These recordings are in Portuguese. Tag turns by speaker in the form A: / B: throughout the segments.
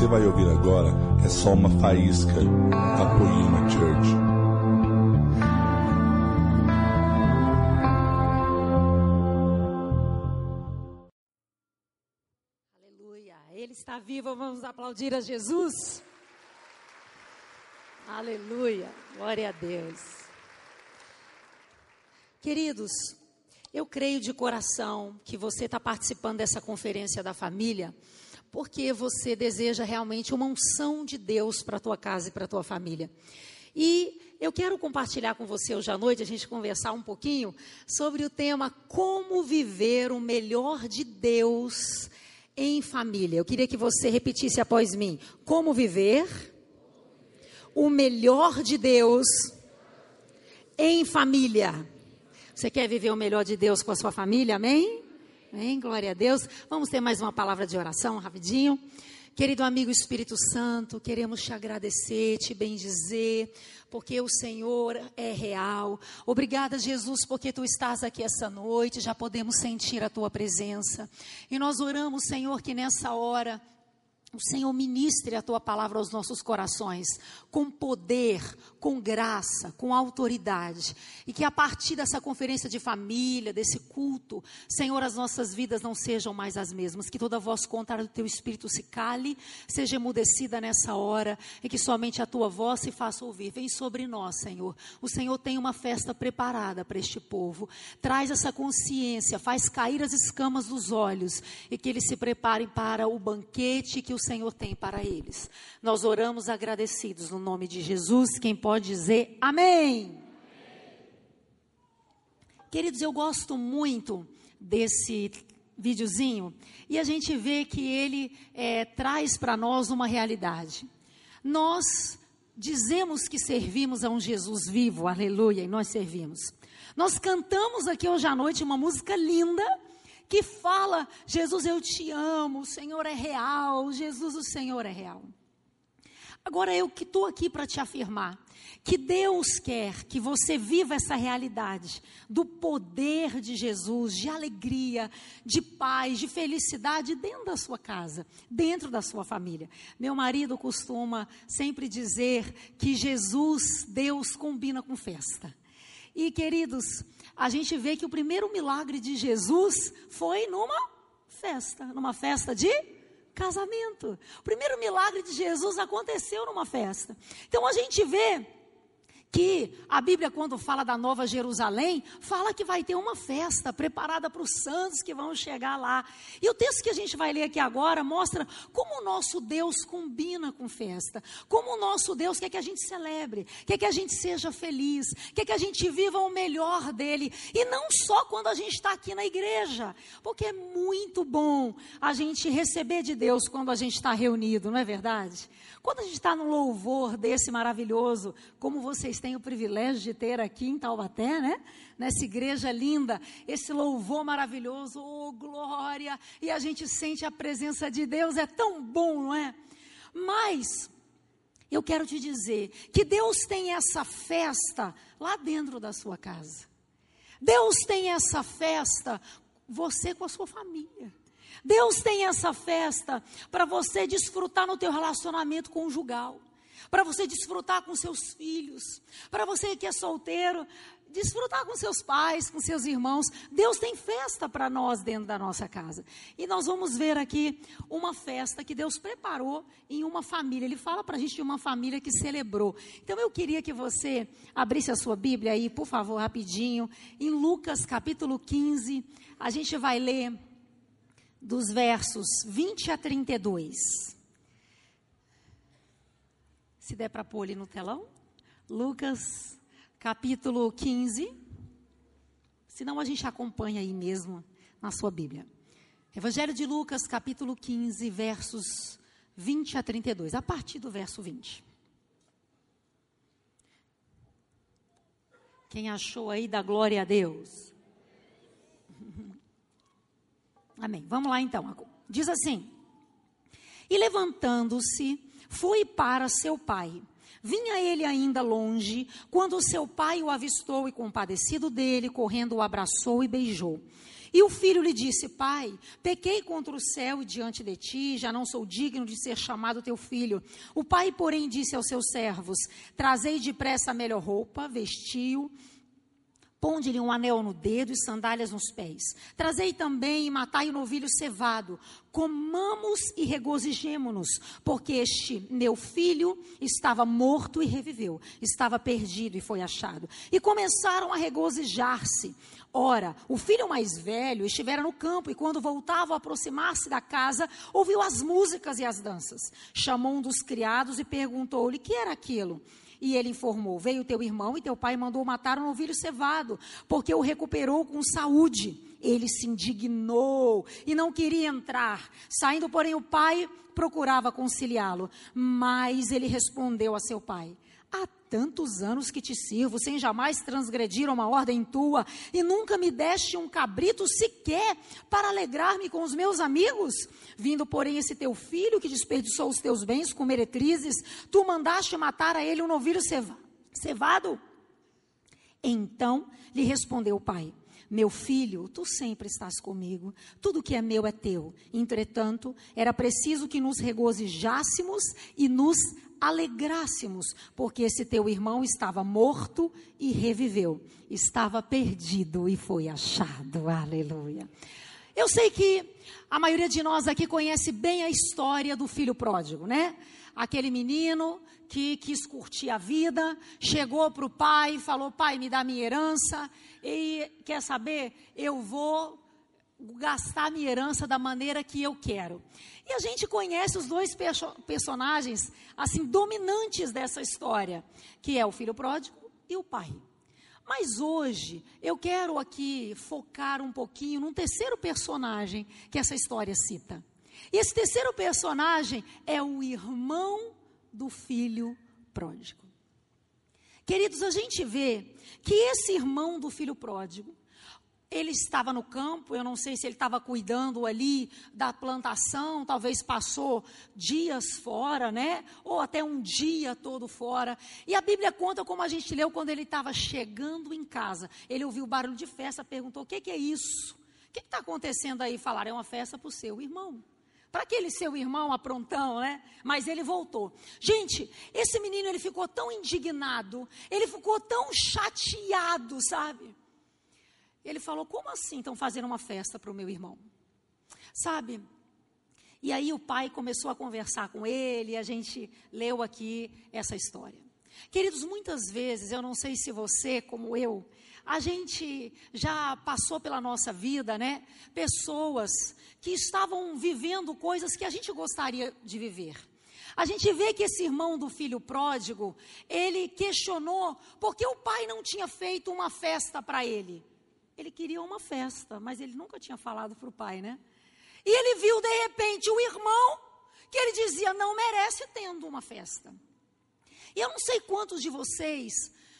A: você vai ouvir agora é só uma faísca da Poema Church.
B: Aleluia. Ele está vivo, vamos aplaudir a Jesus. Aleluia. Glória a Deus. Queridos, eu creio de coração que você está participando dessa conferência da família porque você deseja realmente uma unção de Deus para a tua casa e para a tua família. E eu quero compartilhar com você hoje à noite, a gente conversar um pouquinho sobre o tema Como viver o melhor de Deus em família. Eu queria que você repetisse após mim: Como viver o melhor de Deus em família. Você quer viver o melhor de Deus com a sua família? Amém? Amém? Glória a Deus. Vamos ter mais uma palavra de oração, rapidinho. Querido amigo Espírito Santo, queremos te agradecer, te bendizer, porque o Senhor é real. Obrigada, Jesus, porque tu estás aqui essa noite, já podemos sentir a tua presença. E nós oramos, Senhor, que nessa hora o Senhor ministre a tua palavra aos nossos corações, com poder, com graça, com autoridade. E que a partir dessa conferência de família, desse culto, Senhor, as nossas vidas não sejam mais as mesmas. Que toda voz contrária do teu espírito se cale, seja emudecida nessa hora, e que somente a tua voz se faça ouvir. Vem sobre nós, Senhor. O Senhor tem uma festa preparada para este povo. Traz essa consciência, faz cair as escamas dos olhos, e que eles se preparem para o banquete que o Senhor tem para eles. Nós oramos agradecidos no nome de Jesus. Quem pode dizer amém? amém. Queridos, eu gosto muito desse videozinho e a gente vê que ele é, traz para nós uma realidade. Nós dizemos que servimos a um Jesus vivo, aleluia, e nós servimos. Nós cantamos aqui hoje à noite uma música linda que fala: Jesus, eu te amo, o Senhor é real, Jesus, o Senhor é real. Agora eu que estou aqui para te afirmar que Deus quer que você viva essa realidade do poder de Jesus, de alegria, de paz, de felicidade dentro da sua casa, dentro da sua família. Meu marido costuma sempre dizer que Jesus, Deus, combina com festa. E queridos, a gente vê que o primeiro milagre de Jesus foi numa festa, numa festa de casamento. O primeiro milagre de Jesus aconteceu numa festa. Então a gente vê que a Bíblia, quando fala da Nova Jerusalém, fala que vai ter uma festa preparada para os santos que vão chegar lá. E o texto que a gente vai ler aqui agora mostra como o nosso Deus combina com festa, como o nosso Deus quer que a gente celebre, quer que a gente seja feliz, quer que a gente viva o melhor dele. E não só quando a gente está aqui na igreja, porque é muito bom a gente receber de Deus quando a gente está reunido, não é verdade? Quando a gente está num louvor desse maravilhoso, como vocês têm o privilégio de ter aqui em Taubaté, né? Nessa igreja linda, esse louvor maravilhoso, oh glória, e a gente sente a presença de Deus, é tão bom, não é? Mas, eu quero te dizer que Deus tem essa festa lá dentro da sua casa. Deus tem essa festa, você com a sua família. Deus tem essa festa para você desfrutar no teu relacionamento conjugal, para você desfrutar com seus filhos, para você que é solteiro, desfrutar com seus pais, com seus irmãos. Deus tem festa para nós dentro da nossa casa. E nós vamos ver aqui uma festa que Deus preparou em uma família. Ele fala para a gente de uma família que celebrou. Então eu queria que você abrisse a sua Bíblia aí, por favor, rapidinho, em Lucas capítulo 15. A gente vai ler dos versos 20 a 32. Se der para pôr ali no telão. Lucas, capítulo 15. Senão a gente acompanha aí mesmo na sua Bíblia. Evangelho de Lucas, capítulo 15, versos 20 a 32. A partir do verso 20. Quem achou aí, dá glória a Deus. Amém. Vamos lá então. Diz assim: E levantando-se, foi para seu pai. Vinha ele ainda longe, quando seu pai o avistou e, compadecido dele, correndo o abraçou e beijou. E o filho lhe disse: Pai, pequei contra o céu e diante de ti, já não sou digno de ser chamado teu filho. O pai, porém, disse aos seus servos: Trazei depressa a melhor roupa, vestiu Ponde-lhe um anel no dedo e sandálias nos pés. Trazei também e matai o novilho cevado. Comamos e regozijemo-nos, porque este meu filho estava morto e reviveu, estava perdido e foi achado. E começaram a regozijar-se. Ora, o filho mais velho estivera no campo e, quando voltava a aproximar-se da casa, ouviu as músicas e as danças. Chamou um dos criados e perguntou-lhe: que era aquilo? E ele informou: Veio teu irmão e teu pai mandou matar um novilho cevado, porque o recuperou com saúde. Ele se indignou e não queria entrar. Saindo, porém, o pai procurava conciliá-lo. Mas ele respondeu a seu pai: Há tantos anos que te sirvo, sem jamais transgredir uma ordem tua, e nunca me deste um cabrito sequer para alegrar-me com os meus amigos. Vindo, porém, esse teu filho que desperdiçou os teus bens com meretrizes, tu mandaste matar a ele um novilho cevado. Então lhe respondeu o pai: meu filho, tu sempre estás comigo, tudo que é meu é teu. Entretanto, era preciso que nos regozijássemos e nos alegrássemos, porque esse teu irmão estava morto e reviveu, estava perdido e foi achado. Aleluia. Eu sei que a maioria de nós aqui conhece bem a história do filho pródigo, né? Aquele menino que quis curtir a vida, chegou para o pai e falou: Pai, me dá minha herança, e quer saber? Eu vou gastar minha herança da maneira que eu quero. E a gente conhece os dois perso personagens assim dominantes dessa história, que é o filho pródigo e o pai. Mas hoje eu quero aqui focar um pouquinho num terceiro personagem que essa história cita. E esse terceiro personagem é o irmão do filho pródigo. Queridos, a gente vê que esse irmão do filho pródigo, ele estava no campo, eu não sei se ele estava cuidando ali da plantação, talvez passou dias fora, né? Ou até um dia todo fora. E a Bíblia conta como a gente leu quando ele estava chegando em casa. Ele ouviu o barulho de festa, perguntou: o que, que é isso? O que está acontecendo aí? Falaram: é uma festa para o seu irmão. Para aquele seu irmão aprontão, né? Mas ele voltou. Gente, esse menino ele ficou tão indignado, ele ficou tão chateado, sabe? Ele falou: Como assim estão fazendo uma festa para o meu irmão? Sabe? E aí o pai começou a conversar com ele, e a gente leu aqui essa história. Queridos, muitas vezes, eu não sei se você, como eu, a gente já passou pela nossa vida, né? Pessoas que estavam vivendo coisas que a gente gostaria de viver. A gente vê que esse irmão do filho pródigo, ele questionou porque o pai não tinha feito uma festa para ele. Ele queria uma festa, mas ele nunca tinha falado para o pai, né? E ele viu de repente o irmão que ele dizia não merece tendo uma festa. E eu não sei quantos de vocês,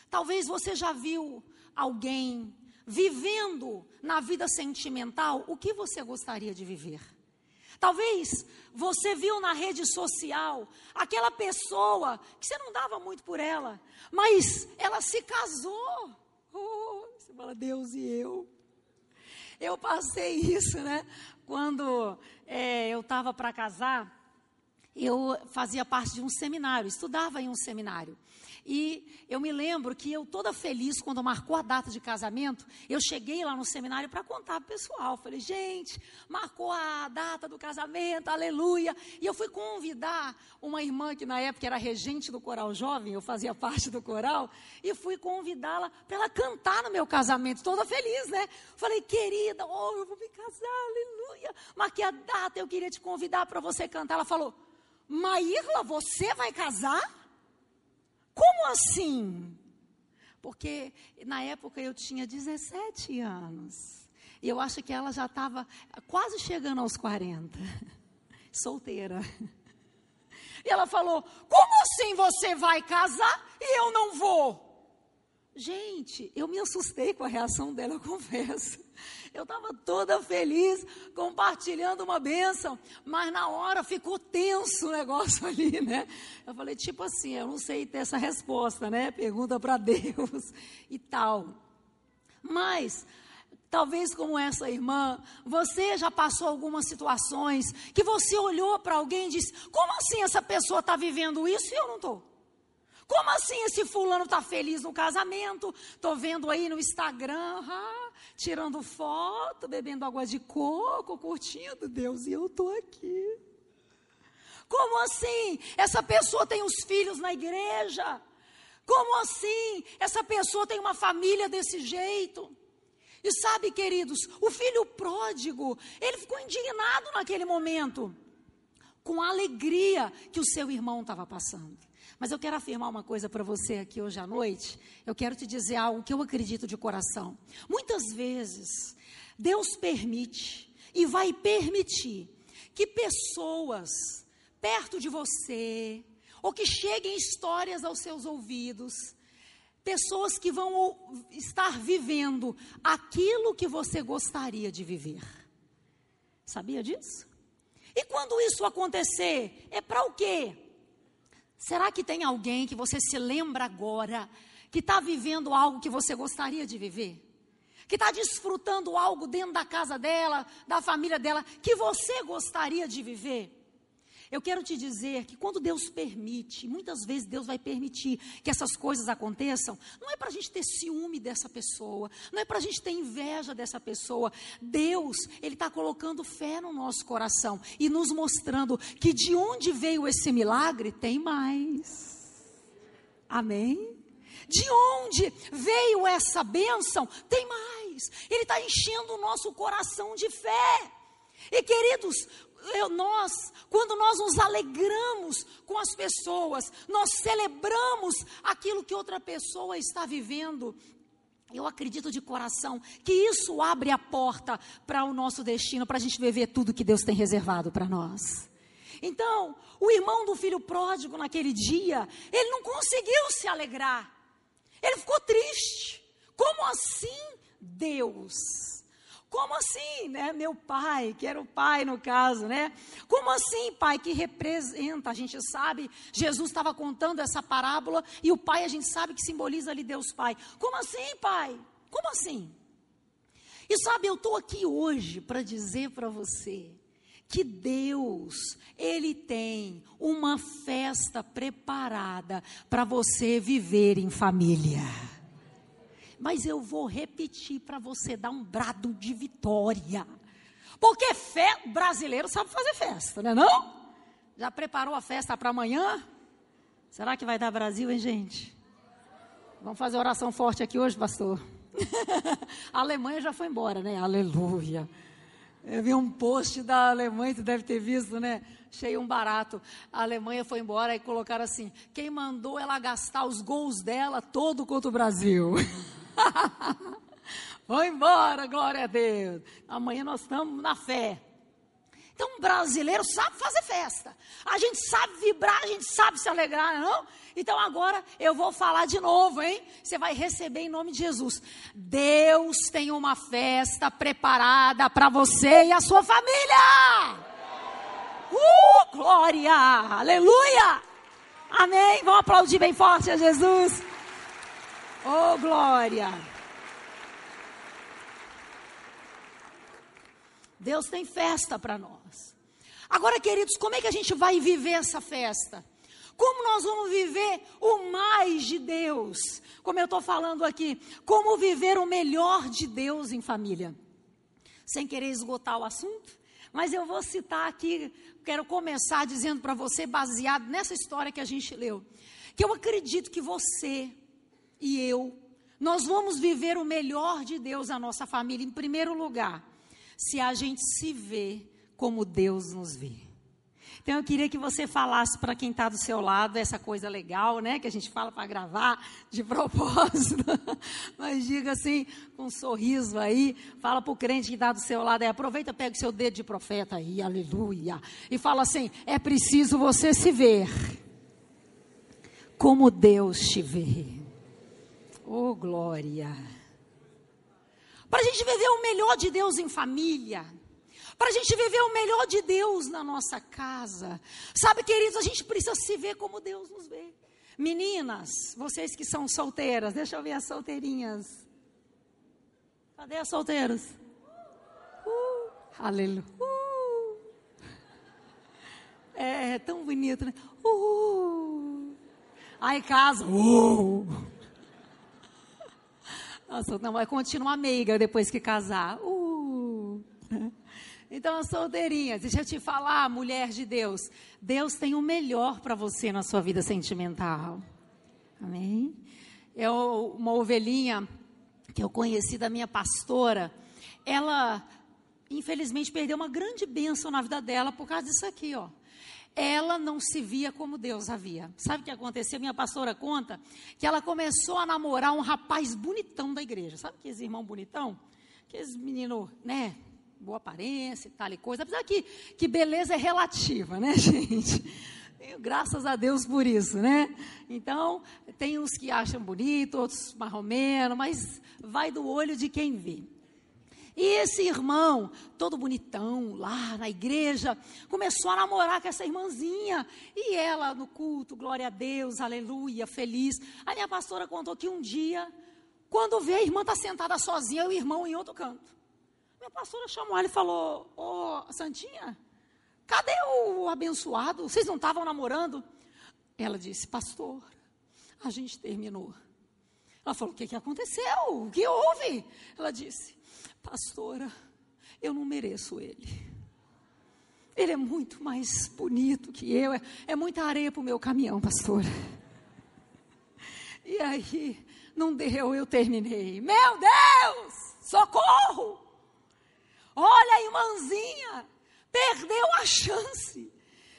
B: talvez você já viu alguém vivendo na vida sentimental o que você gostaria de viver. Talvez você viu na rede social aquela pessoa que você não dava muito por ela, mas ela se casou. Oh, você fala, Deus e eu. Eu passei isso, né? Quando é, eu estava para casar, eu fazia parte de um seminário, estudava em um seminário. E eu me lembro que eu, toda feliz, quando marcou a data de casamento, eu cheguei lá no seminário para contar para o pessoal. Falei, gente, marcou a data do casamento, aleluia. E eu fui convidar uma irmã que na época era regente do coral jovem, eu fazia parte do coral, e fui convidá-la para ela cantar no meu casamento, toda feliz, né? Falei, querida, oh, eu vou me casar, aleluia. Marquei a data, eu queria te convidar para você cantar. Ela falou, Maírla, você vai casar? Como assim? Porque na época eu tinha 17 anos. E eu acho que ela já estava quase chegando aos 40. Solteira. E ela falou: Como assim você vai casar e eu não vou? Gente, eu me assustei com a reação dela, eu confesso. Eu estava toda feliz, compartilhando uma bênção, mas na hora ficou tenso o negócio ali, né? Eu falei, tipo assim, eu não sei ter essa resposta, né? Pergunta para Deus e tal. Mas, talvez como essa irmã, você já passou algumas situações que você olhou para alguém e disse: como assim essa pessoa está vivendo isso e eu não estou? Como assim esse fulano está feliz no casamento? Estou vendo aí no Instagram, tirando foto, bebendo água de coco, curtindo Deus, e eu estou aqui. Como assim? Essa pessoa tem os filhos na igreja. Como assim? Essa pessoa tem uma família desse jeito. E sabe, queridos, o filho pródigo, ele ficou indignado naquele momento, com a alegria que o seu irmão estava passando. Mas eu quero afirmar uma coisa para você aqui hoje à noite. Eu quero te dizer algo que eu acredito de coração. Muitas vezes, Deus permite e vai permitir que pessoas perto de você, ou que cheguem histórias aos seus ouvidos, pessoas que vão estar vivendo aquilo que você gostaria de viver. Sabia disso? E quando isso acontecer, é para o quê? Será que tem alguém que você se lembra agora que está vivendo algo que você gostaria de viver? Que está desfrutando algo dentro da casa dela, da família dela, que você gostaria de viver? Eu quero te dizer que quando Deus permite, muitas vezes Deus vai permitir que essas coisas aconteçam, não é para a gente ter ciúme dessa pessoa, não é para a gente ter inveja dessa pessoa. Deus, Ele está colocando fé no nosso coração e nos mostrando que de onde veio esse milagre, tem mais. Amém? De onde veio essa bênção? Tem mais. Ele está enchendo o nosso coração de fé. E queridos, eu, nós, quando nós nos alegramos com as pessoas, nós celebramos aquilo que outra pessoa está vivendo. Eu acredito de coração que isso abre a porta para o nosso destino, para a gente viver tudo que Deus tem reservado para nós. Então, o irmão do filho pródigo naquele dia, ele não conseguiu se alegrar. Ele ficou triste. Como assim, Deus? Como assim, né? Meu pai, que era o pai no caso, né? Como assim, pai, que representa? A gente sabe, Jesus estava contando essa parábola e o pai a gente sabe que simboliza ali Deus Pai. Como assim, pai? Como assim? E sabe, eu estou aqui hoje para dizer para você que Deus, Ele tem uma festa preparada para você viver em família mas eu vou repetir para você dar um brado de vitória. Porque fé, brasileiro sabe fazer festa, né não? Já preparou a festa para amanhã? Será que vai dar Brasil, hein, gente? Vamos fazer oração forte aqui hoje, pastor. a Alemanha já foi embora, né? Aleluia. Eu vi um post da Alemanha, você deve ter visto, né? Cheio um barato. A Alemanha foi embora e colocaram assim: quem mandou ela gastar os gols dela todo contra o Brasil? Vão embora, glória a Deus. Amanhã nós estamos na fé. Então, um brasileiro sabe fazer festa. A gente sabe vibrar, a gente sabe se alegrar, não? Então, agora eu vou falar de novo, hein? Você vai receber em nome de Jesus. Deus tem uma festa preparada para você e a sua família. Uh, glória! Aleluia! Amém. Vamos aplaudir bem forte a Jesus. Oh, glória! Deus tem festa para nós. Agora, queridos, como é que a gente vai viver essa festa? Como nós vamos viver o mais de Deus? Como eu estou falando aqui, como viver o melhor de Deus em família? Sem querer esgotar o assunto, mas eu vou citar aqui, quero começar dizendo para você, baseado nessa história que a gente leu, que eu acredito que você, e eu, nós vamos viver o melhor de Deus na nossa família, em primeiro lugar, se a gente se vê como Deus nos vê. Então eu queria que você falasse para quem está do seu lado essa coisa legal, né? Que a gente fala para gravar de propósito. Mas diga assim, com um sorriso aí, fala para o crente que está do seu lado, aí, aproveita, pega o seu dedo de profeta aí, aleluia. E fala assim: é preciso você se ver como Deus te vê. Oh, glória! Para a gente viver o melhor de Deus em família. Para a gente viver o melhor de Deus na nossa casa. Sabe, queridos, a gente precisa se ver como Deus nos vê. Meninas, vocês que são solteiras, deixa eu ver as solteirinhas. Cadê as solteiras? Uh, aleluia. Uh. É, é, tão bonito, né? Uh. Aí casa. Uh. Nossa, não vai continuar meiga depois que casar. Uh. Então, as solteirinhas, deixa eu te falar, mulher de Deus, Deus tem o melhor para você na sua vida sentimental. Amém? Eu, uma ovelhinha que eu conheci da minha pastora, ela, infelizmente, perdeu uma grande bênção na vida dela por causa disso aqui, ó. Ela não se via como Deus a via. Sabe o que aconteceu? Minha pastora conta que ela começou a namorar um rapaz bonitão da igreja. Sabe aqueles irmão bonitão? Aqueles menino, né? boa aparência e tal e coisa. Apesar que, que beleza é relativa, né, gente? Graças a Deus por isso, né? Então, tem uns que acham bonito, outros mais ou menos, mas vai do olho de quem vê. E esse irmão, todo bonitão, lá na igreja, começou a namorar com essa irmãzinha. E ela no culto, glória a Deus, aleluia, feliz. A minha pastora contou que um dia, quando vê a irmã está sentada sozinha e o irmão em outro canto. Minha pastora chamou ela e falou: Ô oh, Santinha, cadê o abençoado? Vocês não estavam namorando? Ela disse: Pastor, a gente terminou. Ela falou: O que, que aconteceu? O que houve? Ela disse: Pastora, eu não mereço ele. Ele é muito mais bonito que eu. É, é muita areia para o meu caminhão, pastora. E aí, não deu, eu terminei. Meu Deus! Socorro! Olha a irmãzinha, perdeu a chance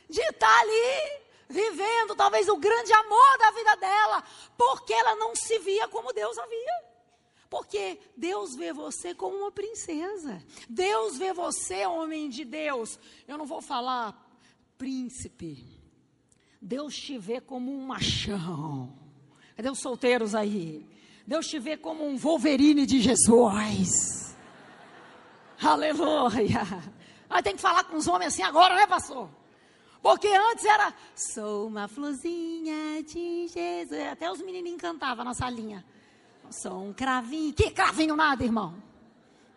B: de estar tá ali vivendo talvez o grande amor da vida dela, porque ela não se via como Deus a via. Porque Deus vê você como uma princesa. Deus vê você, homem de Deus. Eu não vou falar príncipe. Deus te vê como um machão. Cadê os solteiros aí? Deus te vê como um Wolverine de Jesus. Aleluia. Aí tem que falar com os homens assim agora, né, pastor? Porque antes era, sou uma florzinha de Jesus. Até os menininhos cantavam na salinha. Sou um cravinho. Que cravinho nada, irmão.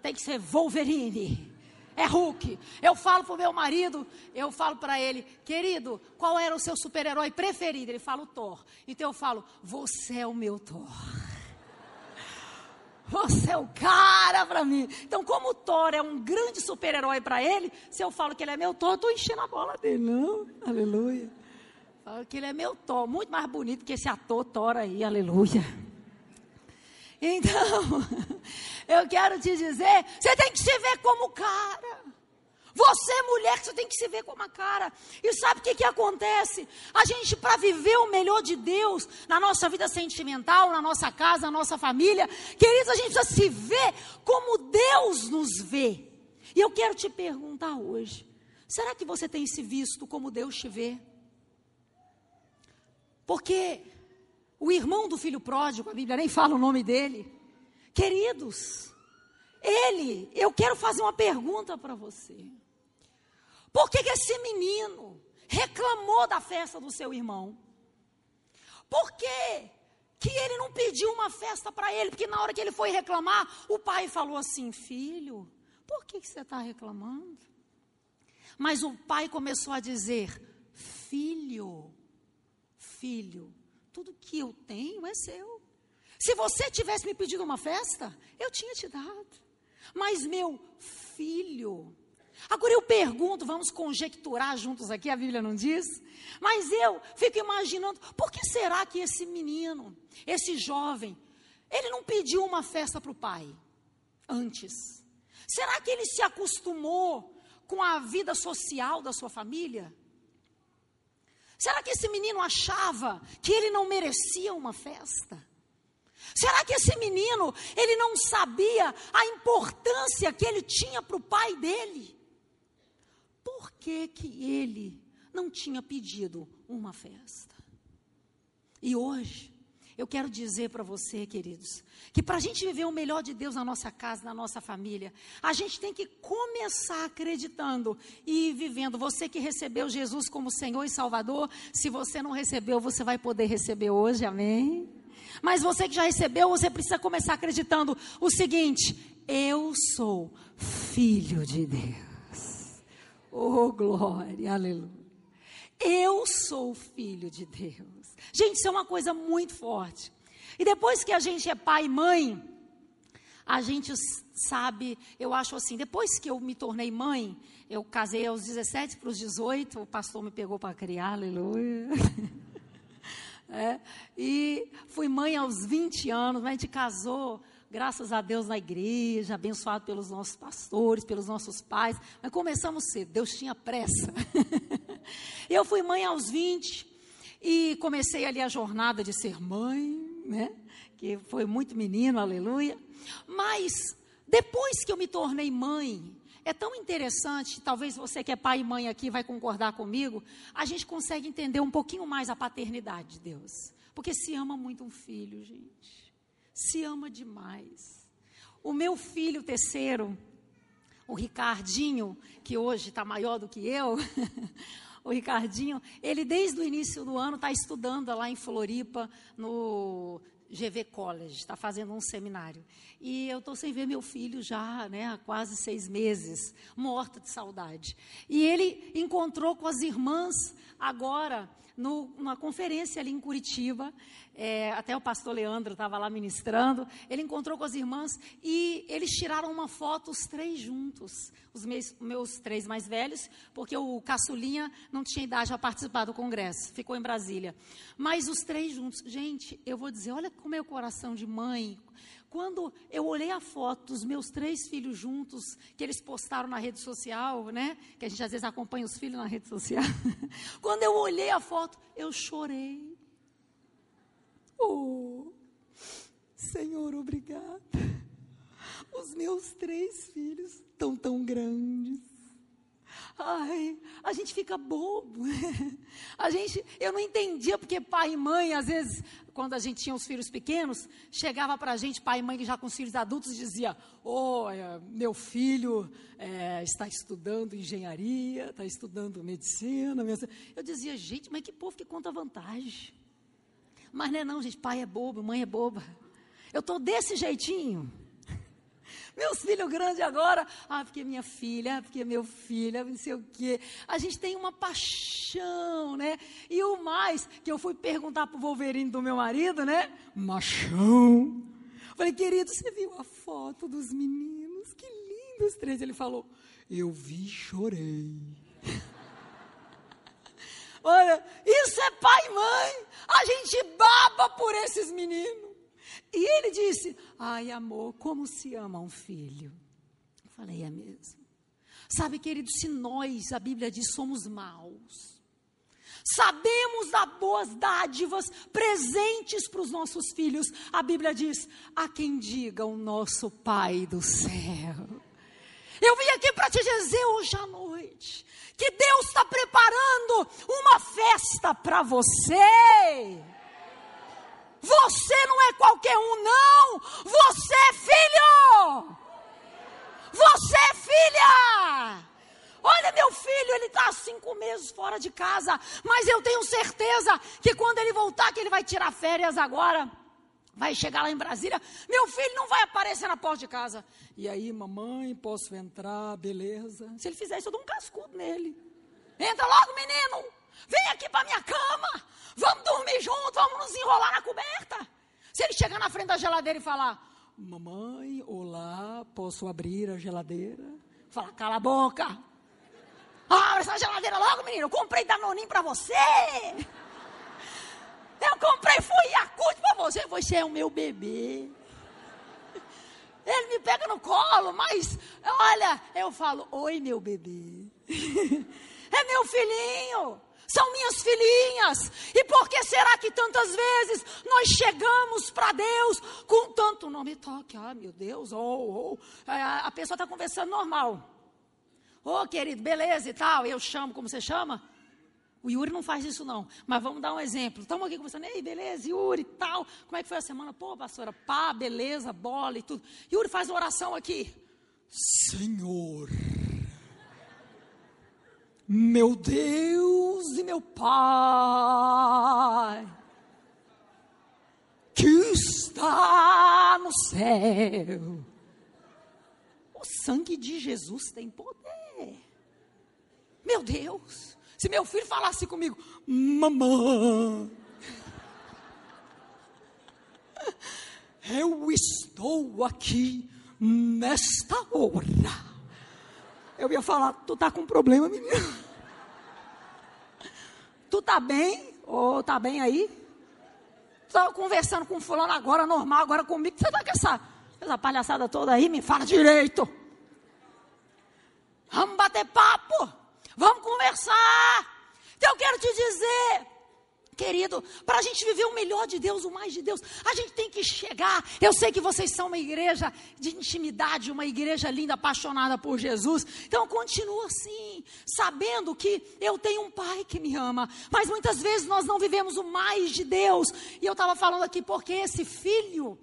B: Tem que ser Wolverine. É Hulk. Eu falo pro meu marido, eu falo para ele, querido, qual era o seu super-herói preferido? Ele fala o Thor. Então eu falo, você é o meu Thor. Você é o cara para mim. Então, como o Thor é um grande super-herói para ele, se eu falo que ele é meu Thor, eu estou enchendo a bola dele. Não, aleluia. Falo que ele é meu Thor, muito mais bonito que esse ator Thor aí, aleluia. Então, eu quero te dizer, você tem que se ver como cara. Você, mulher, você tem que se ver com uma cara. E sabe o que, que acontece? A gente, para viver o melhor de Deus na nossa vida sentimental, na nossa casa, na nossa família, queridos, a gente precisa se ver como Deus nos vê. E eu quero te perguntar hoje: será que você tem se visto como Deus te vê? Porque o irmão do filho pródigo, a Bíblia nem fala o nome dele. Queridos, ele, eu quero fazer uma pergunta para você. Por que, que esse menino reclamou da festa do seu irmão? Por que, que ele não pediu uma festa para ele? Porque na hora que ele foi reclamar, o pai falou assim: Filho, por que, que você está reclamando? Mas o pai começou a dizer: Filho, filho, tudo que eu tenho é seu. Se você tivesse me pedido uma festa, eu tinha te dado. Mas meu filho, Agora eu pergunto, vamos conjecturar juntos aqui, a Bíblia não diz? Mas eu fico imaginando, por que será que esse menino, esse jovem, ele não pediu uma festa para o pai antes? Será que ele se acostumou com a vida social da sua família? Será que esse menino achava que ele não merecia uma festa? Será que esse menino, ele não sabia a importância que ele tinha para o pai dele? por que, que ele não tinha pedido uma festa? E hoje, Eu quero dizer para você, queridos, que para a gente viver o melhor de Deus na nossa casa, na nossa família, a gente tem que começar acreditando e vivendo. Você que recebeu Jesus como Senhor e Salvador, se você não recebeu, você vai poder receber hoje, amém? Mas você que já recebeu, você precisa começar acreditando o seguinte: eu sou filho de Deus. Oh, glória, aleluia. Eu sou filho de Deus. Gente, isso é uma coisa muito forte. E depois que a gente é pai e mãe, a gente sabe, eu acho assim, depois que eu me tornei mãe, eu casei aos 17 para os 18, o pastor me pegou para criar, aleluia. É, e fui mãe aos 20 anos, mas a gente casou, graças a Deus, na igreja, abençoado pelos nossos pastores, pelos nossos pais, mas começamos cedo, Deus tinha pressa. eu fui mãe aos 20, e comecei ali a jornada de ser mãe, né? Que foi muito menino, aleluia. Mas depois que eu me tornei mãe, é tão interessante, talvez você que é pai e mãe aqui vai concordar comigo, a gente consegue entender um pouquinho mais a paternidade de Deus. Porque se ama muito um filho, gente. Se ama demais. O meu filho terceiro, o Ricardinho, que hoje está maior do que eu, o Ricardinho, ele desde o início do ano está estudando lá em Floripa, no GV College, está fazendo um seminário. E eu estou sem ver meu filho já né, há quase seis meses, morta de saudade. E ele encontrou com as irmãs agora, no, numa conferência ali em Curitiba, é, até o pastor Leandro estava lá ministrando, ele encontrou com as irmãs e eles tiraram uma foto, os três juntos, os meus, meus três mais velhos, porque o caçulinha não tinha idade para participar do congresso, ficou em Brasília. Mas os três juntos, gente, eu vou dizer, olha como é o coração de mãe, quando eu olhei a foto dos meus três filhos juntos, que eles postaram na rede social, né? Que a gente às vezes acompanha os filhos na rede social. Quando eu olhei a foto, eu chorei. Oh, Senhor, obrigada. Os meus três filhos estão tão grandes. Ai, a gente fica bobo. A gente, eu não entendia porque pai e mãe, às vezes, quando a gente tinha os filhos pequenos, chegava para a gente, pai e mãe já com os filhos adultos, dizia: Olha, meu filho é, está estudando engenharia, está estudando medicina. Eu dizia: Gente, mas que povo que conta vantagem. Mas não é não, gente, pai é bobo, mãe é boba. Eu estou desse jeitinho. Meus filhos grandes agora, ah, porque minha filha, porque meu filho, não sei o quê. A gente tem uma paixão, né? E o mais, que eu fui perguntar pro Wolverine do meu marido, né? Machão. Falei, querido, você viu a foto dos meninos? Que lindos três. Ele falou, eu vi e chorei. Olha, isso é pai e mãe. A gente baba por esses meninos. E ele disse: Ai, amor, como se ama um filho. Eu falei: É mesmo. Sabe, querido, se nós, a Bíblia diz, somos maus, sabemos dar boas dádivas, presentes para os nossos filhos, a Bíblia diz: a quem diga o nosso Pai do céu. Eu vim aqui para te dizer hoje à noite que Deus está preparando uma festa para você. Você não é qualquer um, não. Você é filho. Você é filha. Olha, meu filho, ele está há cinco meses fora de casa, mas eu tenho certeza que quando ele voltar, que ele vai tirar férias agora, vai chegar lá em Brasília, meu filho não vai aparecer na porta de casa. E aí, mamãe, posso entrar, beleza? Se ele fizer isso, eu dou um cascudo nele. Entra logo, menino. Vem aqui para minha cama. Vamos dormir junto, vamos nos enrolar na coberta. Se ele chegar na frente da geladeira e falar: Mamãe, olá, posso abrir a geladeira? Fala, cala a boca. Abre essa geladeira logo, menino. Eu comprei Danoninho para você. Eu comprei fui Yakult para você. Você é o meu bebê. Ele me pega no colo, mas olha, eu falo: Oi, meu bebê. É meu filhinho são minhas filhinhas. E por que será que tantas vezes nós chegamos para Deus com tanto nome toque? Ah, meu Deus, oh, oh. A pessoa está conversando normal. Ô, oh, querido, beleza e tal. Eu chamo, como você chama? O Yuri não faz isso não, mas vamos dar um exemplo. Estamos aqui conversando, ei, beleza, Yuri e tal. Como é que foi a semana? Pô, pastora, pá, beleza, bola e tudo. Yuri faz uma oração aqui. Senhor, meu Deus e meu Pai, que está no céu. O sangue de Jesus tem poder. Meu Deus, se meu filho falasse comigo, mamãe, eu estou aqui nesta hora. Eu ia falar, tu tá com problema, menino? Tu tá bem? Ou tá bem aí? Estava conversando com fulano agora, normal, agora comigo. Você tá com essa, essa palhaçada toda aí? Me fala direito. Vamos bater papo. Vamos conversar. Então eu quero te dizer, Querido, para a gente viver o melhor de Deus, o mais de Deus, a gente tem que chegar. Eu sei que vocês são uma igreja de intimidade, uma igreja linda, apaixonada por Jesus. Então, continua assim, sabendo que eu tenho um pai que me ama. Mas muitas vezes nós não vivemos o mais de Deus. E eu estava falando aqui porque esse filho,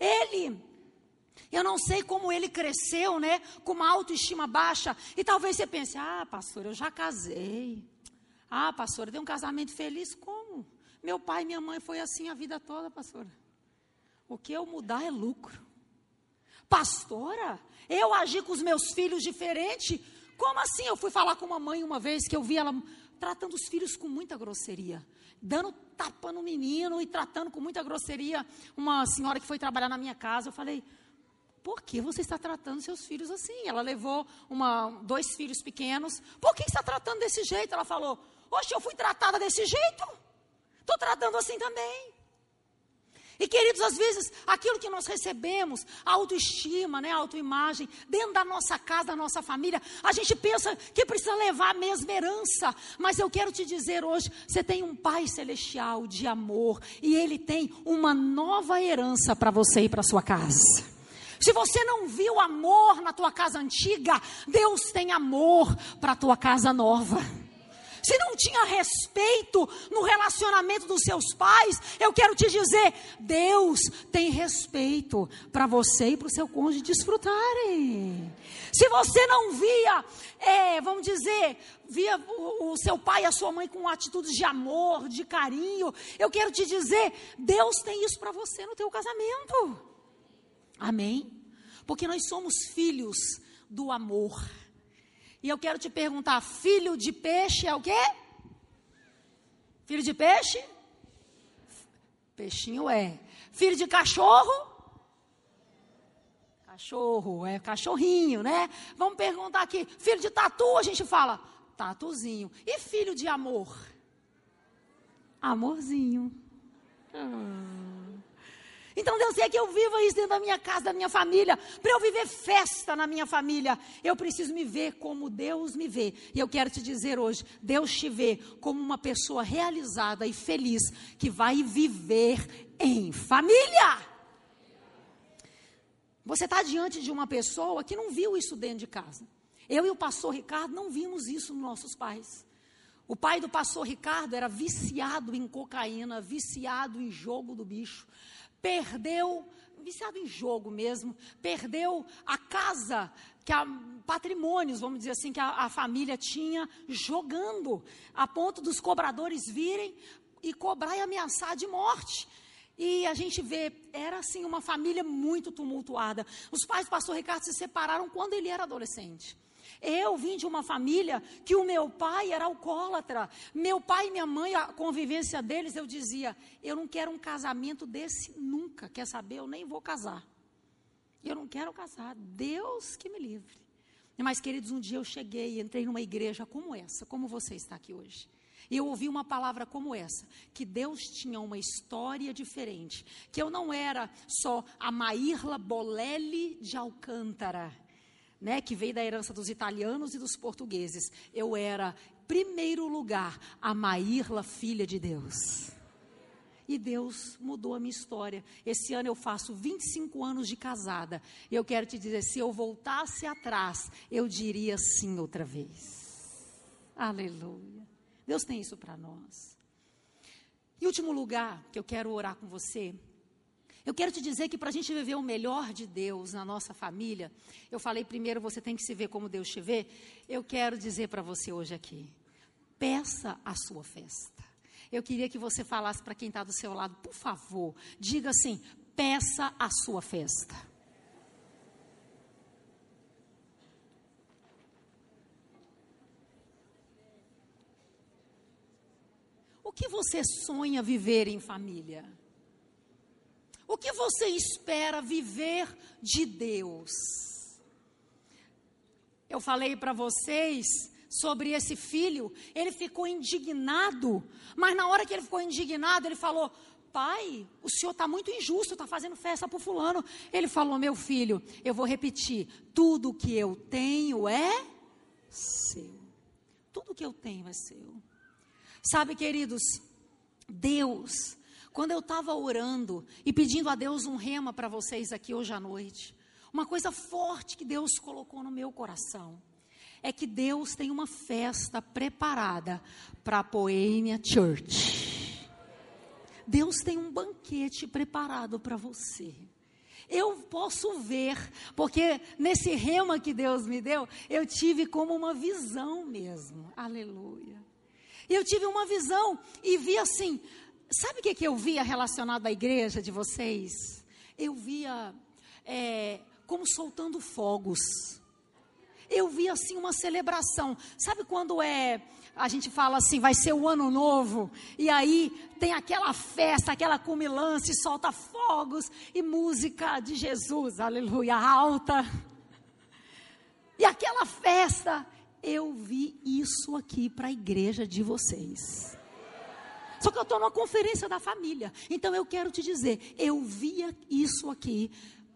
B: ele eu não sei como ele cresceu, né? Com uma autoestima baixa. E talvez você pense: ah, pastor, eu já casei. Ah, pastora, deu um casamento feliz? Como? Meu pai e minha mãe foi assim a vida toda, pastora. O que eu mudar é lucro. Pastora, eu agi com os meus filhos diferente? Como assim? Eu fui falar com uma mãe uma vez que eu vi ela tratando os filhos com muita grosseria, dando tapa no menino e tratando com muita grosseria uma senhora que foi trabalhar na minha casa. Eu falei, por que você está tratando seus filhos assim? Ela levou uma, dois filhos pequenos. Por que está tratando desse jeito? Ela falou, Oxe, eu fui tratada desse jeito. Estou tratando assim também. E queridos, às vezes, aquilo que nós recebemos, a autoestima, né, a autoimagem, dentro da nossa casa, da nossa família, a gente pensa que precisa levar a mesma herança. Mas eu quero te dizer hoje, você tem um Pai celestial de amor e Ele tem uma nova herança para você e para sua casa. Se você não viu amor na tua casa antiga, Deus tem amor para a tua casa nova se não tinha respeito no relacionamento dos seus pais, eu quero te dizer: Deus tem respeito para você e para o seu cônjuge desfrutarem. Se você não via, é, vamos dizer, via o, o seu pai e a sua mãe com atitudes de amor, de carinho, eu quero te dizer: Deus tem isso para você no teu casamento. Amém? Porque nós somos filhos do amor. E eu quero te perguntar: filho de peixe é o quê? Filho de peixe? Peixinho é. Filho de cachorro? Cachorro, é cachorrinho, né? Vamos perguntar aqui: filho de tatu, a gente fala tatuzinho. E filho de amor? Amorzinho. Hum. Então Deus quer que eu viva isso dentro da minha casa, da minha família. Para eu viver festa na minha família, eu preciso me ver como Deus me vê. E eu quero te dizer hoje: Deus te vê como uma pessoa realizada e feliz que vai viver em família. Você está diante de uma pessoa que não viu isso dentro de casa. Eu e o pastor Ricardo não vimos isso nos nossos pais. O pai do pastor Ricardo era viciado em cocaína, viciado em jogo do bicho, perdeu, viciado em jogo mesmo, perdeu a casa, que a, patrimônios, vamos dizer assim, que a, a família tinha jogando, a ponto dos cobradores virem e cobrar e ameaçar de morte. E a gente vê, era assim uma família muito tumultuada. Os pais do pastor Ricardo se separaram quando ele era adolescente. Eu vim de uma família que o meu pai era alcoólatra. Meu pai e minha mãe, a convivência deles, eu dizia: eu não quero um casamento desse nunca. Quer saber? Eu nem vou casar. Eu não quero casar. Deus que me livre. Mas, queridos, um dia eu cheguei e entrei numa igreja como essa, como você está aqui hoje. E eu ouvi uma palavra como essa, que Deus tinha uma história diferente, que eu não era só a Maírla Bolelli de Alcântara, né, que veio da herança dos italianos e dos portugueses. Eu era, primeiro lugar, a Maírla, filha de Deus. E Deus mudou a minha história. Esse ano eu faço 25 anos de casada. E eu quero te dizer: se eu voltasse atrás, eu diria sim outra vez. Aleluia. Deus tem isso para nós. Em último lugar, que eu quero orar com você, eu quero te dizer que para a gente viver o melhor de Deus na nossa família, eu falei primeiro, você tem que se ver como Deus te vê. Eu quero dizer para você hoje aqui: peça a sua festa. Eu queria que você falasse para quem está do seu lado, por favor, diga assim: peça a sua festa. O que você sonha viver em família? O que você espera viver de Deus? Eu falei para vocês sobre esse filho, ele ficou indignado, mas na hora que ele ficou indignado, ele falou: Pai, o senhor está muito injusto, está fazendo festa para fulano. Ele falou: Meu filho, eu vou repetir: tudo que eu tenho é seu. Tudo que eu tenho é seu. Sabe, queridos, Deus quando eu estava orando e pedindo a Deus um rema para vocês aqui hoje à noite, uma coisa forte que Deus colocou no meu coração é que Deus tem uma festa preparada para a Poêmia Church. Deus tem um banquete preparado para você. Eu posso ver, porque nesse rema que Deus me deu, eu tive como uma visão mesmo. Aleluia. Eu tive uma visão e vi assim: Sabe o que, que eu via relacionado à igreja de vocês? Eu via é, como soltando fogos. Eu via assim uma celebração. Sabe quando é a gente fala assim, vai ser o ano novo, e aí tem aquela festa, aquela cumilância, e solta fogos e música de Jesus, aleluia, alta. E aquela festa, eu vi isso aqui para a igreja de vocês. Só que eu estou numa conferência da família. Então eu quero te dizer, eu via isso aqui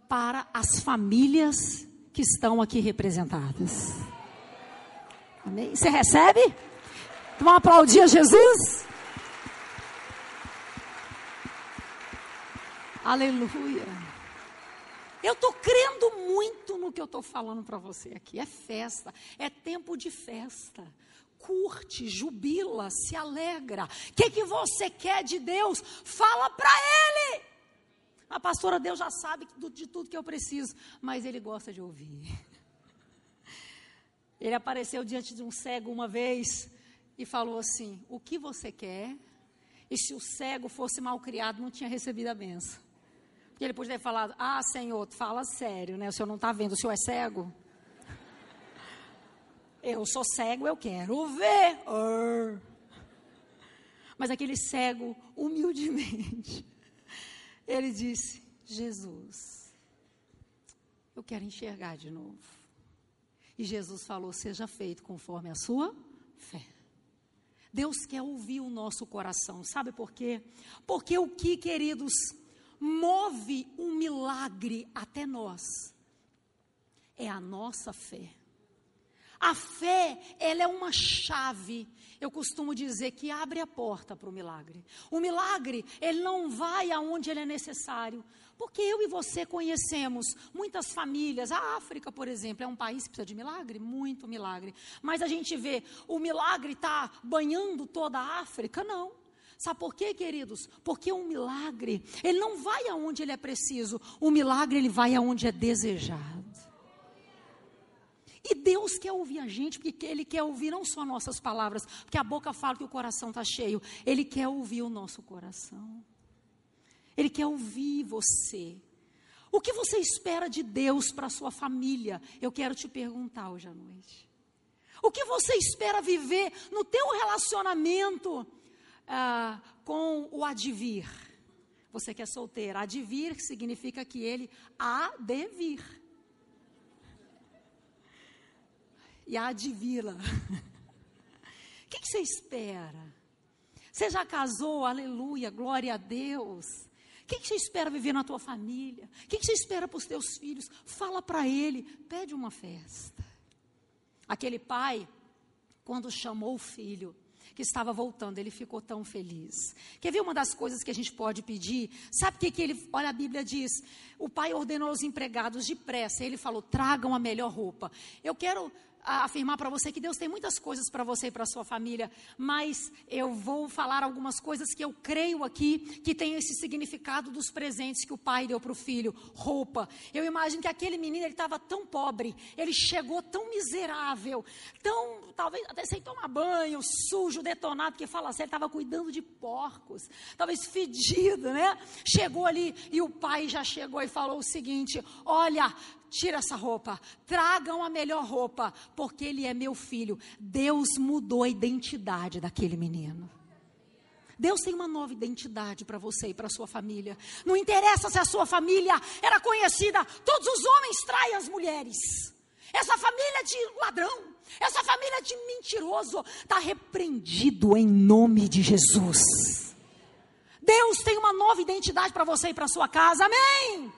B: para as famílias que estão aqui representadas. Amém? Você recebe? Vamos aplaudir a Jesus? Aleluia. Eu estou crendo muito no que eu estou falando para você aqui. É festa, é tempo de festa curte, jubila, se alegra. O que, que você quer de Deus? Fala para Ele. A pastora, Deus já sabe de tudo que eu preciso, mas Ele gosta de ouvir. Ele apareceu diante de um cego uma vez e falou assim: O que você quer? E se o cego fosse mal criado, não tinha recebido a benção. Porque ele podia ter falado: Ah, Senhor, fala sério, né? O senhor não está vendo, o senhor é cego? Eu sou cego, eu quero ver. Mas aquele cego, humildemente, ele disse: Jesus, eu quero enxergar de novo. E Jesus falou: Seja feito conforme a sua fé. Deus quer ouvir o nosso coração, sabe por quê? Porque o que, queridos, move um milagre até nós é a nossa fé. A fé, ela é uma chave. Eu costumo dizer que abre a porta para o milagre. O milagre, ele não vai aonde ele é necessário. Porque eu e você conhecemos muitas famílias. A África, por exemplo, é um país que precisa de milagre, muito milagre. Mas a gente vê, o milagre está banhando toda a África? Não. Sabe por quê, queridos? Porque o milagre, ele não vai aonde ele é preciso. O milagre, ele vai aonde é desejado. E Deus quer ouvir a gente, porque Ele quer ouvir não só nossas palavras, porque a boca fala que o coração está cheio. Ele quer ouvir o nosso coração. Ele quer ouvir você. O que você espera de Deus para a sua família? Eu quero te perguntar hoje à noite. O que você espera viver no teu relacionamento ah, com o advir? Você que é solteira, advir significa que ele há de vir. E há de vila. O que, que você espera? Você já casou? Aleluia, glória a Deus. O que, que você espera viver na tua família? O que, que você espera para os teus filhos? Fala para ele, pede uma festa. Aquele pai, quando chamou o filho, que estava voltando, ele ficou tão feliz. Quer ver uma das coisas que a gente pode pedir? Sabe o que, que ele, olha a Bíblia diz, o pai ordenou aos empregados depressa, ele falou, tragam a melhor roupa. Eu quero afirmar para você que Deus tem muitas coisas para você e para sua família, mas eu vou falar algumas coisas que eu creio aqui que tem esse significado dos presentes que o pai deu para o filho, roupa. Eu imagino que aquele menino ele estava tão pobre, ele chegou tão miserável, tão talvez até sem tomar banho, sujo, detonado, porque fala assim, ele estava cuidando de porcos, talvez fedido, né? Chegou ali e o pai já chegou e falou o seguinte: olha, tira essa roupa, tragam a melhor roupa, porque ele é meu filho. Deus mudou a identidade daquele menino. Deus tem uma nova identidade para você e para sua família. Não interessa se a sua família era conhecida, todos os homens traem as mulheres. Essa família de ladrão, essa família de mentiroso, está repreendido em nome de Jesus. Deus tem uma nova identidade para você e para sua casa, amém?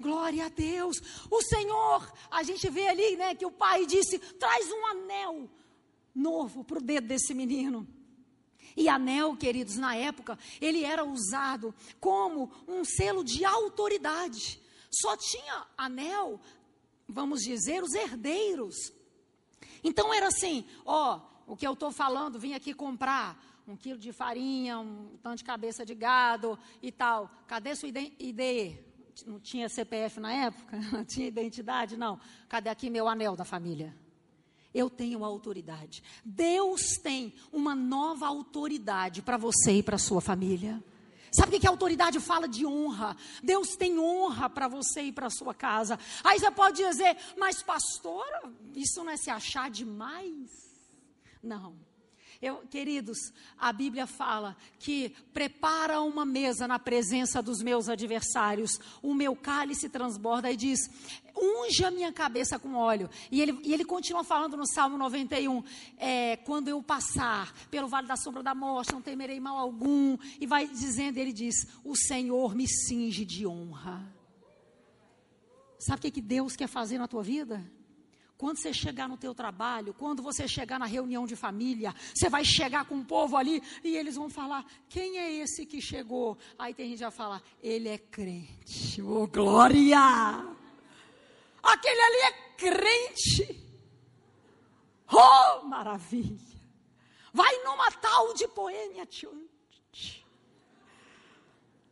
B: Glória a Deus. O Senhor, a gente vê ali, né, que o pai disse: traz um anel novo para o dedo desse menino. E anel, queridos, na época, ele era usado como um selo de autoridade. Só tinha anel, vamos dizer, os herdeiros. Então era assim: ó, o que eu estou falando, vim aqui comprar um quilo de farinha, um tanto de cabeça de gado e tal. Cadê sua ID? Não tinha CPF na época, não tinha identidade, não. Cadê aqui meu anel da família? Eu tenho autoridade. Deus tem uma nova autoridade para você e para sua família. Sabe o que a autoridade fala de honra? Deus tem honra para você e para sua casa. Aí você pode dizer, mas pastora, isso não é se achar demais? Não. Eu, queridos, a Bíblia fala que prepara uma mesa na presença dos meus adversários, o meu cálice transborda e diz: unge a minha cabeça com óleo. E ele, e ele continua falando no Salmo 91, é, quando eu passar pelo vale da sombra da morte, não temerei mal algum. E vai dizendo, ele diz: o Senhor me cinge de honra. Sabe o que, que Deus quer fazer na tua vida? Quando você chegar no teu trabalho, quando você chegar na reunião de família, você vai chegar com o povo ali e eles vão falar: quem é esse que chegou? Aí tem gente que vai falar: ele é crente. Oh, glória! Aquele ali é crente. Oh, maravilha! Vai numa tal de poêmia.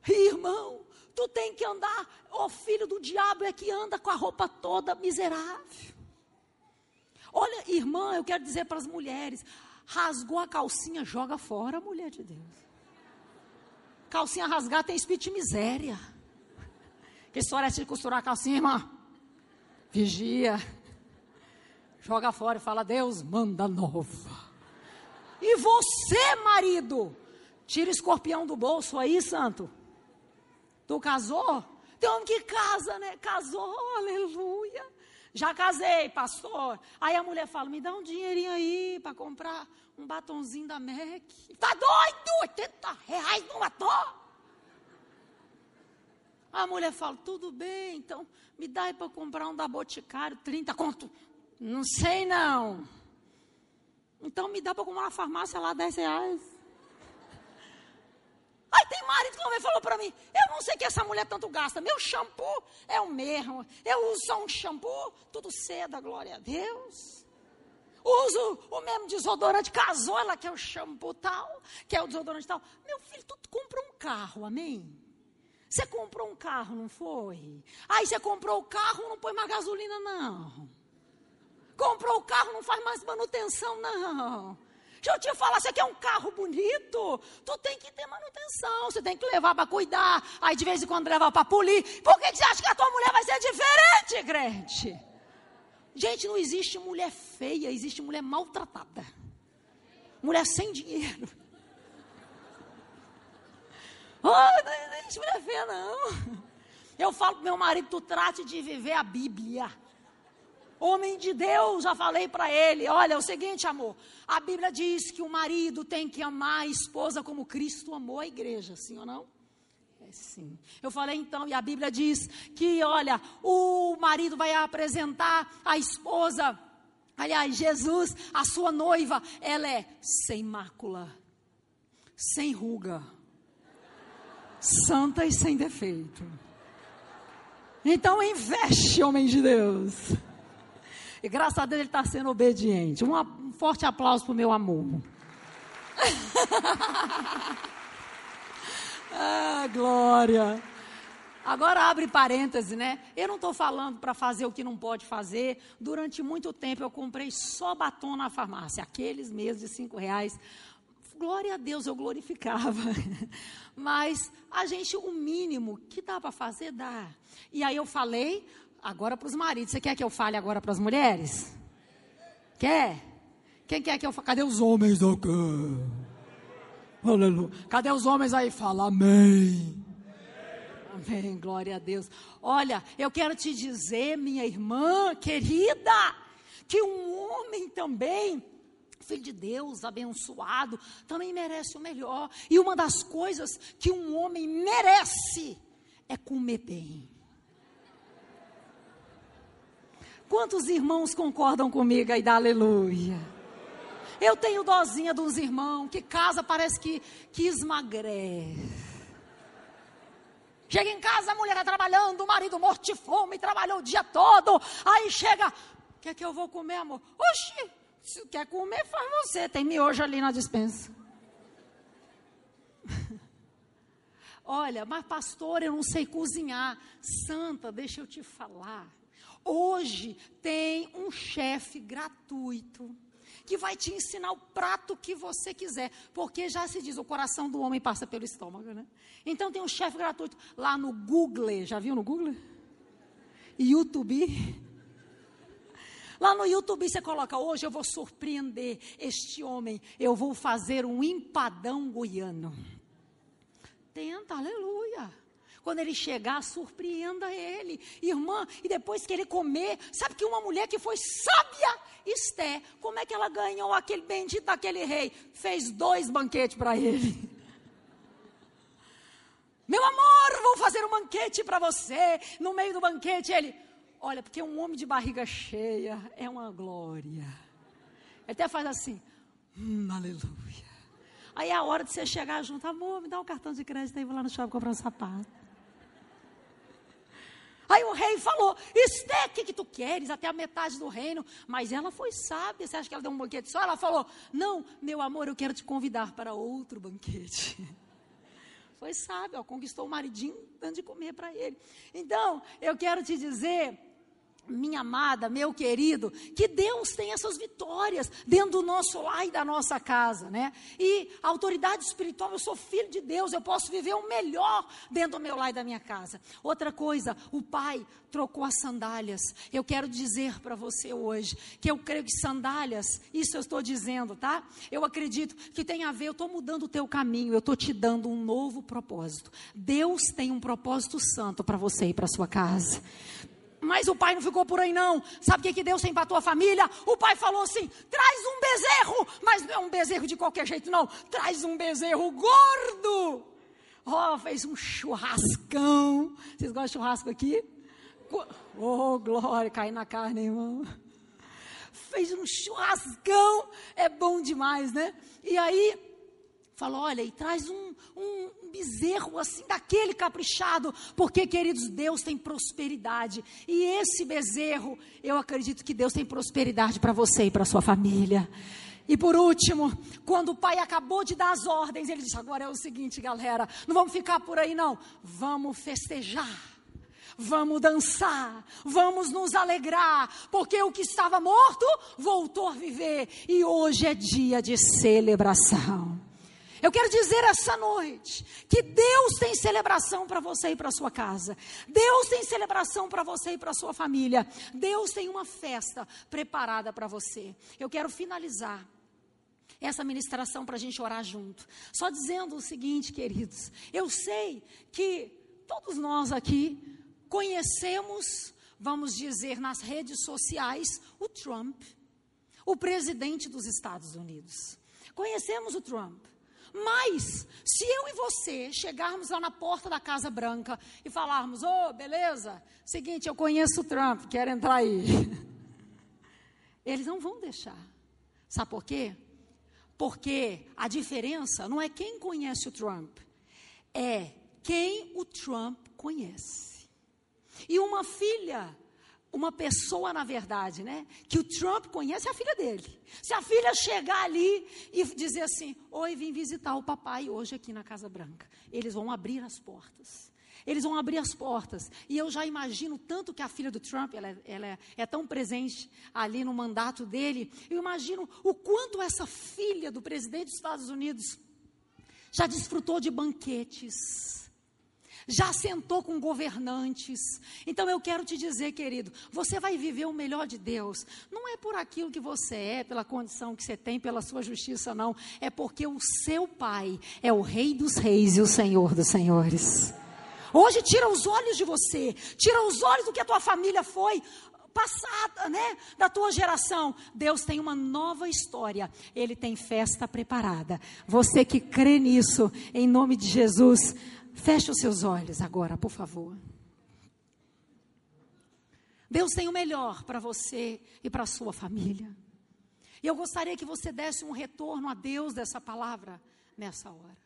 B: Irmão, tu tem que andar, o filho do diabo é que anda com a roupa toda miserável. Olha, irmã, eu quero dizer para as mulheres: rasgou a calcinha, joga fora, mulher de Deus. Calcinha rasgada tem espírito de miséria. Que história é essa de costurar a calcinha, irmã? Vigia. Joga fora e fala: Deus, manda nova. E você, marido, tira o escorpião do bolso aí, santo. Tu casou? Tem homem que casa, né? Casou, aleluia. Já casei, pastor. Aí a mulher fala: me dá um dinheirinho aí para comprar um batonzinho da MAC. Tá doido? 80 reais no batom? A mulher fala: tudo bem, então me dá aí para comprar um da Boticário, 30 conto. Não sei não. Então me dá para comprar uma farmácia lá, 10 reais. Aí tem marido que uma vez falou para mim: Eu não sei que essa mulher tanto gasta. Meu shampoo é o mesmo. Eu uso só um shampoo, tudo seda, glória a Deus. Uso o mesmo desodorante casola, que é o shampoo tal, que é o desodorante tal. Meu filho, tu comprou um carro, amém? Você comprou um carro, não foi? Aí você comprou o carro, não põe mais gasolina, não. Comprou o carro, não faz mais manutenção, não. Deixa eu te falar, você quer um carro bonito? Tu tem que ter manutenção, você tem que levar para cuidar, aí de vez em quando levar para polir. Por que, que você acha que a tua mulher vai ser diferente, crente? Gente, não existe mulher feia, existe mulher maltratada. Mulher sem dinheiro. Oh, não existe mulher feia, não. Eu falo pro meu marido, tu trate de viver a Bíblia. Homem de Deus, já falei para ele: olha, é o seguinte, amor. A Bíblia diz que o marido tem que amar a esposa como Cristo amou a igreja, sim ou não? É sim. Eu falei então, e a Bíblia diz que, olha, o marido vai apresentar a esposa, aliás, Jesus, a sua noiva, ela é sem mácula, sem ruga, santa e sem defeito. Então investe, homem de Deus. E graças a Deus ele está sendo obediente. Um, um forte aplauso para o meu amor. ah, glória. Agora abre parêntese, né? Eu não estou falando para fazer o que não pode fazer. Durante muito tempo eu comprei só batom na farmácia, aqueles mesmos de cinco reais. Glória a Deus, eu glorificava. Mas a gente, o mínimo que dá para fazer, dá. E aí eu falei agora para os maridos. Você quer que eu fale agora para as mulheres? Quer? Quem quer que eu fale? Cadê os homens aqui? Aleluia. Cadê os homens aí? Fala amém. Amém, glória a Deus. Olha, eu quero te dizer, minha irmã querida, que um homem também, filho de Deus, abençoado, também merece o melhor. E uma das coisas que um homem merece é comer bem. Quantos irmãos concordam comigo aí? Dá aleluia. Eu tenho dozinha de uns irmãos que casa parece que, que esmagrece. Chega em casa, a mulher está trabalhando, o marido morto de fome, trabalhou o dia todo. Aí chega, o que é que eu vou comer, amor? Oxi, se quer comer, faz você. Tem miojo ali na dispensa. Olha, mas pastor, eu não sei cozinhar. Santa, deixa eu te falar. Hoje tem um chefe gratuito que vai te ensinar o prato que você quiser, porque já se diz, o coração do homem passa pelo estômago, né? Então tem um chefe gratuito lá no Google, já viu no Google? YouTube. Lá no YouTube você coloca, hoje eu vou surpreender este homem, eu vou fazer um empadão goiano. Tenta, aleluia. Quando ele chegar, surpreenda ele. Irmã, e depois que ele comer, sabe que uma mulher que foi sábia, Esté, como é que ela ganhou aquele bendito daquele rei? Fez dois banquetes para ele. Meu amor, vou fazer um banquete para você. No meio do banquete, ele, olha, porque um homem de barriga cheia é uma glória. Ele até faz assim, hum, aleluia. Aí é a hora de você chegar junto, amor, me dá um cartão de crédito aí, vou lá no shopping comprar um sapato. Aí o rei falou: Esté, o que, que tu queres? Até a metade do reino. Mas ela foi sábia. Você acha que ela deu um banquete só? Ela falou: Não, meu amor, eu quero te convidar para outro banquete. Foi sábia, conquistou o maridinho dando de comer para ele. Então, eu quero te dizer minha amada, meu querido, que Deus tem essas vitórias dentro do nosso lar e da nossa casa, né? E a autoridade espiritual, eu sou filho de Deus, eu posso viver o melhor dentro do meu lar e da minha casa. Outra coisa, o pai trocou as sandálias. Eu quero dizer para você hoje que eu creio que sandálias, isso eu estou dizendo, tá? Eu acredito que tem a ver, eu estou mudando o teu caminho, eu estou te dando um novo propósito. Deus tem um propósito santo para você e para sua casa. Mas o pai não ficou por aí, não. Sabe o que, que Deus tem para a tua família? O pai falou assim: traz um bezerro, mas não é um bezerro de qualquer jeito, não. Traz um bezerro gordo. Oh, fez um churrascão. Vocês gostam de churrasco aqui? Oh, glória, cai na carne, irmão. Fez um churrascão, é bom demais, né? E aí, falou: olha, e traz um, um bezerro assim, daquele caprichado, porque, queridos, Deus tem prosperidade. E esse bezerro, eu acredito que Deus tem prosperidade para você e para sua família. E por último, quando o pai acabou de dar as ordens, ele disse: agora é o seguinte, galera, não vamos ficar por aí, não, vamos festejar. Vamos dançar, vamos nos alegrar, porque o que estava morto voltou a viver e hoje é dia de celebração. Eu quero dizer essa noite que Deus tem celebração para você e para sua casa. Deus tem celebração para você e para sua família. Deus tem uma festa preparada para você. Eu quero finalizar essa ministração para a gente orar junto. Só dizendo o seguinte, queridos: eu sei que todos nós aqui conhecemos, vamos dizer, nas redes sociais, o Trump, o presidente dos Estados Unidos. Conhecemos o Trump. Mas, se eu e você chegarmos lá na porta da Casa Branca e falarmos: Ô, oh, beleza, seguinte, eu conheço o Trump, quero entrar aí. Eles não vão deixar. Sabe por quê? Porque a diferença não é quem conhece o Trump, é quem o Trump conhece. E uma filha uma pessoa, na verdade, né, que o Trump conhece é a filha dele. Se a filha chegar ali e dizer assim: Oi, vim visitar o papai hoje aqui na Casa Branca, eles vão abrir as portas. Eles vão abrir as portas. E eu já imagino tanto que a filha do Trump, ela, é, ela é, é tão presente ali no mandato dele. Eu imagino o quanto essa filha do presidente dos Estados Unidos já desfrutou de banquetes já sentou com governantes. Então eu quero te dizer, querido, você vai viver o melhor de Deus. Não é por aquilo que você é, pela condição que você tem, pela sua justiça, não. É porque o seu Pai é o Rei dos Reis e o Senhor dos Senhores. Hoje tira os olhos de você, tira os olhos do que a tua família foi passada, né, da tua geração. Deus tem uma nova história. Ele tem festa preparada. Você que crê nisso, em nome de Jesus, Feche os seus olhos agora, por favor. Deus tem o melhor para você e para a sua família. E eu gostaria que você desse um retorno a Deus dessa palavra nessa hora.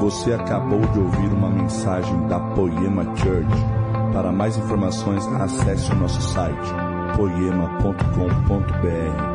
A: Você acabou de ouvir uma mensagem da Poema Church. Para mais informações, acesse o nosso site poema.com.br